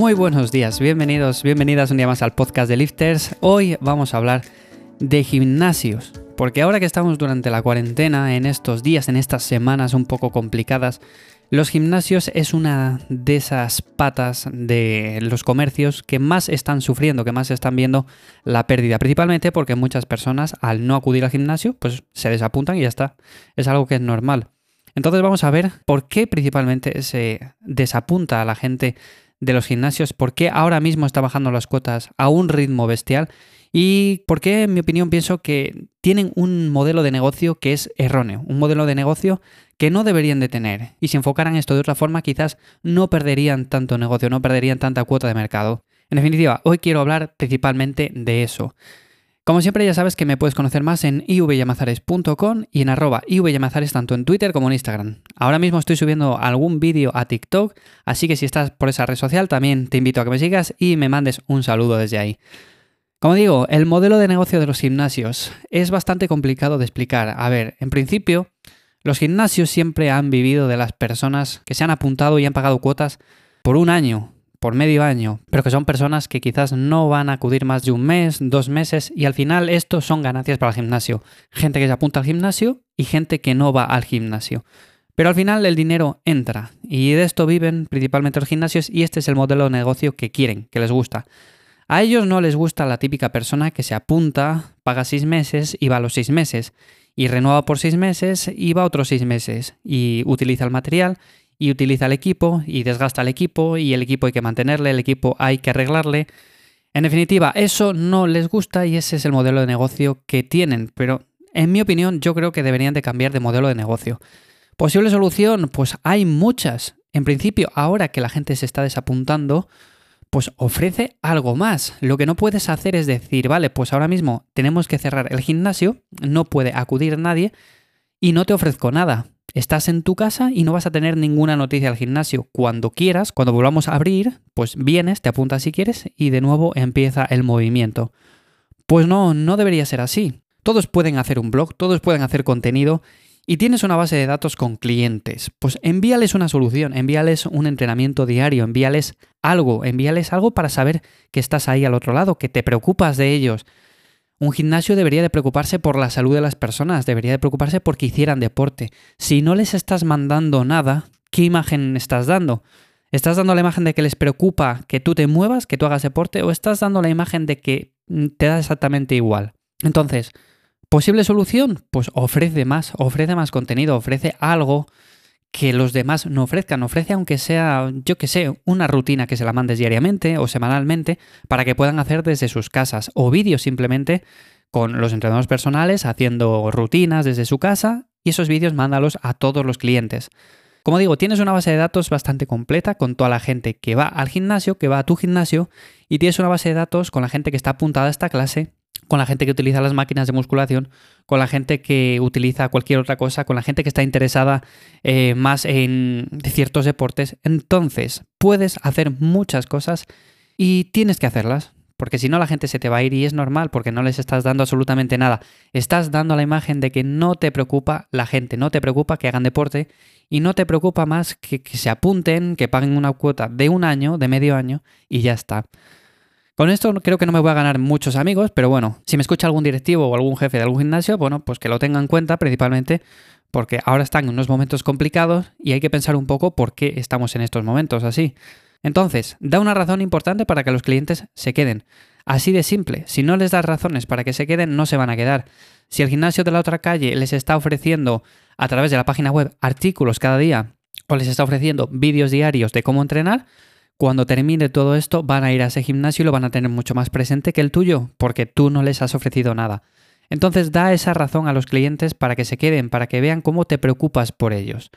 Muy buenos días, bienvenidos, bienvenidas un día más al podcast de Lifters. Hoy vamos a hablar de gimnasios, porque ahora que estamos durante la cuarentena, en estos días, en estas semanas un poco complicadas, los gimnasios es una de esas patas de los comercios que más están sufriendo, que más están viendo la pérdida, principalmente porque muchas personas al no acudir al gimnasio, pues se desapuntan y ya está. Es algo que es normal. Entonces vamos a ver por qué principalmente se desapunta a la gente de los gimnasios, por qué ahora mismo está bajando las cuotas a un ritmo bestial y por qué, en mi opinión, pienso que tienen un modelo de negocio que es erróneo, un modelo de negocio que no deberían de tener. Y si enfocaran esto de otra forma, quizás no perderían tanto negocio, no perderían tanta cuota de mercado. En definitiva, hoy quiero hablar principalmente de eso. Como siempre ya sabes que me puedes conocer más en ivyamazares.com y en arroba ivyamazares tanto en Twitter como en Instagram. Ahora mismo estoy subiendo algún vídeo a TikTok, así que si estás por esa red social también te invito a que me sigas y me mandes un saludo desde ahí. Como digo, el modelo de negocio de los gimnasios es bastante complicado de explicar. A ver, en principio, los gimnasios siempre han vivido de las personas que se han apuntado y han pagado cuotas por un año, por medio año, pero que son personas que quizás no van a acudir más de un mes, dos meses, y al final esto son ganancias para el gimnasio. Gente que se apunta al gimnasio y gente que no va al gimnasio. Pero al final el dinero entra, y de esto viven principalmente los gimnasios, y este es el modelo de negocio que quieren, que les gusta. A ellos no les gusta la típica persona que se apunta, paga seis meses y va a los seis meses, y renueva por seis meses y va otros seis meses, y utiliza el material, y utiliza el equipo, y desgasta el equipo, y el equipo hay que mantenerle, el equipo hay que arreglarle. En definitiva, eso no les gusta y ese es el modelo de negocio que tienen, pero en mi opinión yo creo que deberían de cambiar de modelo de negocio. Posible solución, pues hay muchas. En principio, ahora que la gente se está desapuntando, pues ofrece algo más. Lo que no puedes hacer es decir, vale, pues ahora mismo tenemos que cerrar el gimnasio, no puede acudir nadie y no te ofrezco nada. Estás en tu casa y no vas a tener ninguna noticia al gimnasio. Cuando quieras, cuando volvamos a abrir, pues vienes, te apuntas si quieres y de nuevo empieza el movimiento. Pues no, no debería ser así. Todos pueden hacer un blog, todos pueden hacer contenido y tienes una base de datos con clientes, pues envíales una solución, envíales un entrenamiento diario, envíales algo, envíales algo para saber que estás ahí al otro lado, que te preocupas de ellos. Un gimnasio debería de preocuparse por la salud de las personas, debería de preocuparse porque hicieran deporte. Si no les estás mandando nada, ¿qué imagen estás dando? ¿Estás dando la imagen de que les preocupa que tú te muevas, que tú hagas deporte, o estás dando la imagen de que te da exactamente igual? Entonces, ¿Posible solución? Pues ofrece más, ofrece más contenido, ofrece algo que los demás no ofrezcan. Ofrece, aunque sea, yo que sé, una rutina que se la mandes diariamente o semanalmente para que puedan hacer desde sus casas o vídeos simplemente con los entrenadores personales haciendo rutinas desde su casa y esos vídeos mándalos a todos los clientes. Como digo, tienes una base de datos bastante completa con toda la gente que va al gimnasio, que va a tu gimnasio, y tienes una base de datos con la gente que está apuntada a esta clase con la gente que utiliza las máquinas de musculación, con la gente que utiliza cualquier otra cosa, con la gente que está interesada eh, más en ciertos deportes. Entonces, puedes hacer muchas cosas y tienes que hacerlas. Porque si no, la gente se te va a ir y es normal porque no les estás dando absolutamente nada. Estás dando la imagen de que no te preocupa la gente, no te preocupa que hagan deporte y no te preocupa más que, que se apunten, que paguen una cuota de un año, de medio año y ya está. Con esto creo que no me voy a ganar muchos amigos, pero bueno, si me escucha algún directivo o algún jefe de algún gimnasio, bueno, pues que lo tenga en cuenta principalmente porque ahora están en unos momentos complicados y hay que pensar un poco por qué estamos en estos momentos así. Entonces, da una razón importante para que los clientes se queden. Así de simple, si no les das razones para que se queden, no se van a quedar. Si el gimnasio de la otra calle les está ofreciendo a través de la página web artículos cada día o les está ofreciendo vídeos diarios de cómo entrenar, cuando termine todo esto van a ir a ese gimnasio y lo van a tener mucho más presente que el tuyo, porque tú no les has ofrecido nada. Entonces da esa razón a los clientes para que se queden, para que vean cómo te preocupas por ellos.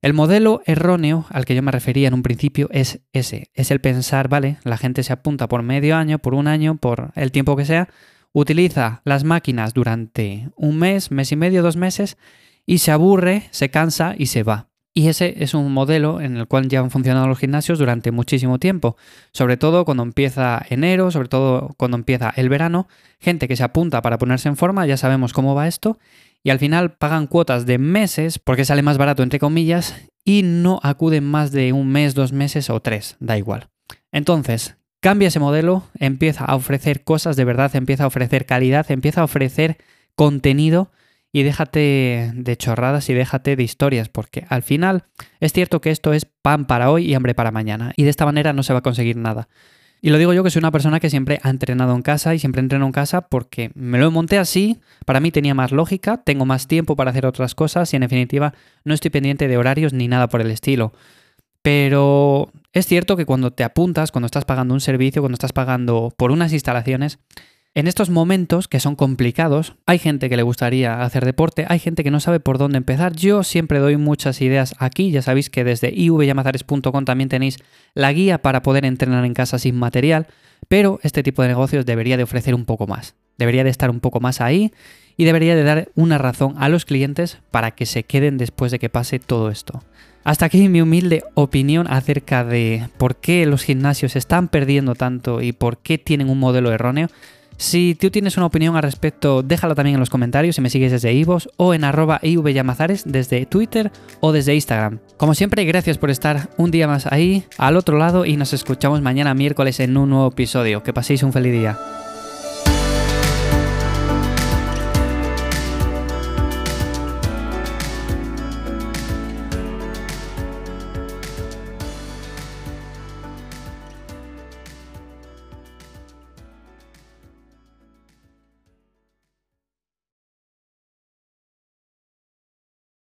El modelo erróneo al que yo me refería en un principio es ese, es el pensar, vale, la gente se apunta por medio año, por un año, por el tiempo que sea, utiliza las máquinas durante un mes, mes y medio, dos meses, y se aburre, se cansa y se va. Y ese es un modelo en el cual ya han funcionado los gimnasios durante muchísimo tiempo, sobre todo cuando empieza enero, sobre todo cuando empieza el verano, gente que se apunta para ponerse en forma, ya sabemos cómo va esto, y al final pagan cuotas de meses porque sale más barato entre comillas y no acuden más de un mes, dos meses o tres, da igual. Entonces, cambia ese modelo, empieza a ofrecer cosas de verdad, empieza a ofrecer calidad, empieza a ofrecer contenido y déjate de chorradas y déjate de historias, porque al final es cierto que esto es pan para hoy y hambre para mañana, y de esta manera no se va a conseguir nada. Y lo digo yo que soy una persona que siempre ha entrenado en casa y siempre entreno en casa porque me lo monté así, para mí tenía más lógica, tengo más tiempo para hacer otras cosas y en definitiva no estoy pendiente de horarios ni nada por el estilo. Pero es cierto que cuando te apuntas, cuando estás pagando un servicio, cuando estás pagando por unas instalaciones, en estos momentos que son complicados, hay gente que le gustaría hacer deporte, hay gente que no sabe por dónde empezar. Yo siempre doy muchas ideas aquí, ya sabéis que desde ivyamazares.com también tenéis la guía para poder entrenar en casa sin material, pero este tipo de negocios debería de ofrecer un poco más. Debería de estar un poco más ahí y debería de dar una razón a los clientes para que se queden después de que pase todo esto. Hasta aquí mi humilde opinión acerca de por qué los gimnasios están perdiendo tanto y por qué tienen un modelo erróneo. Si tú tienes una opinión al respecto, déjala también en los comentarios si me sigues desde ivos o en arroba ivyamazares desde Twitter o desde Instagram. Como siempre, gracias por estar un día más ahí, al otro lado, y nos escuchamos mañana miércoles en un nuevo episodio. Que paséis un feliz día.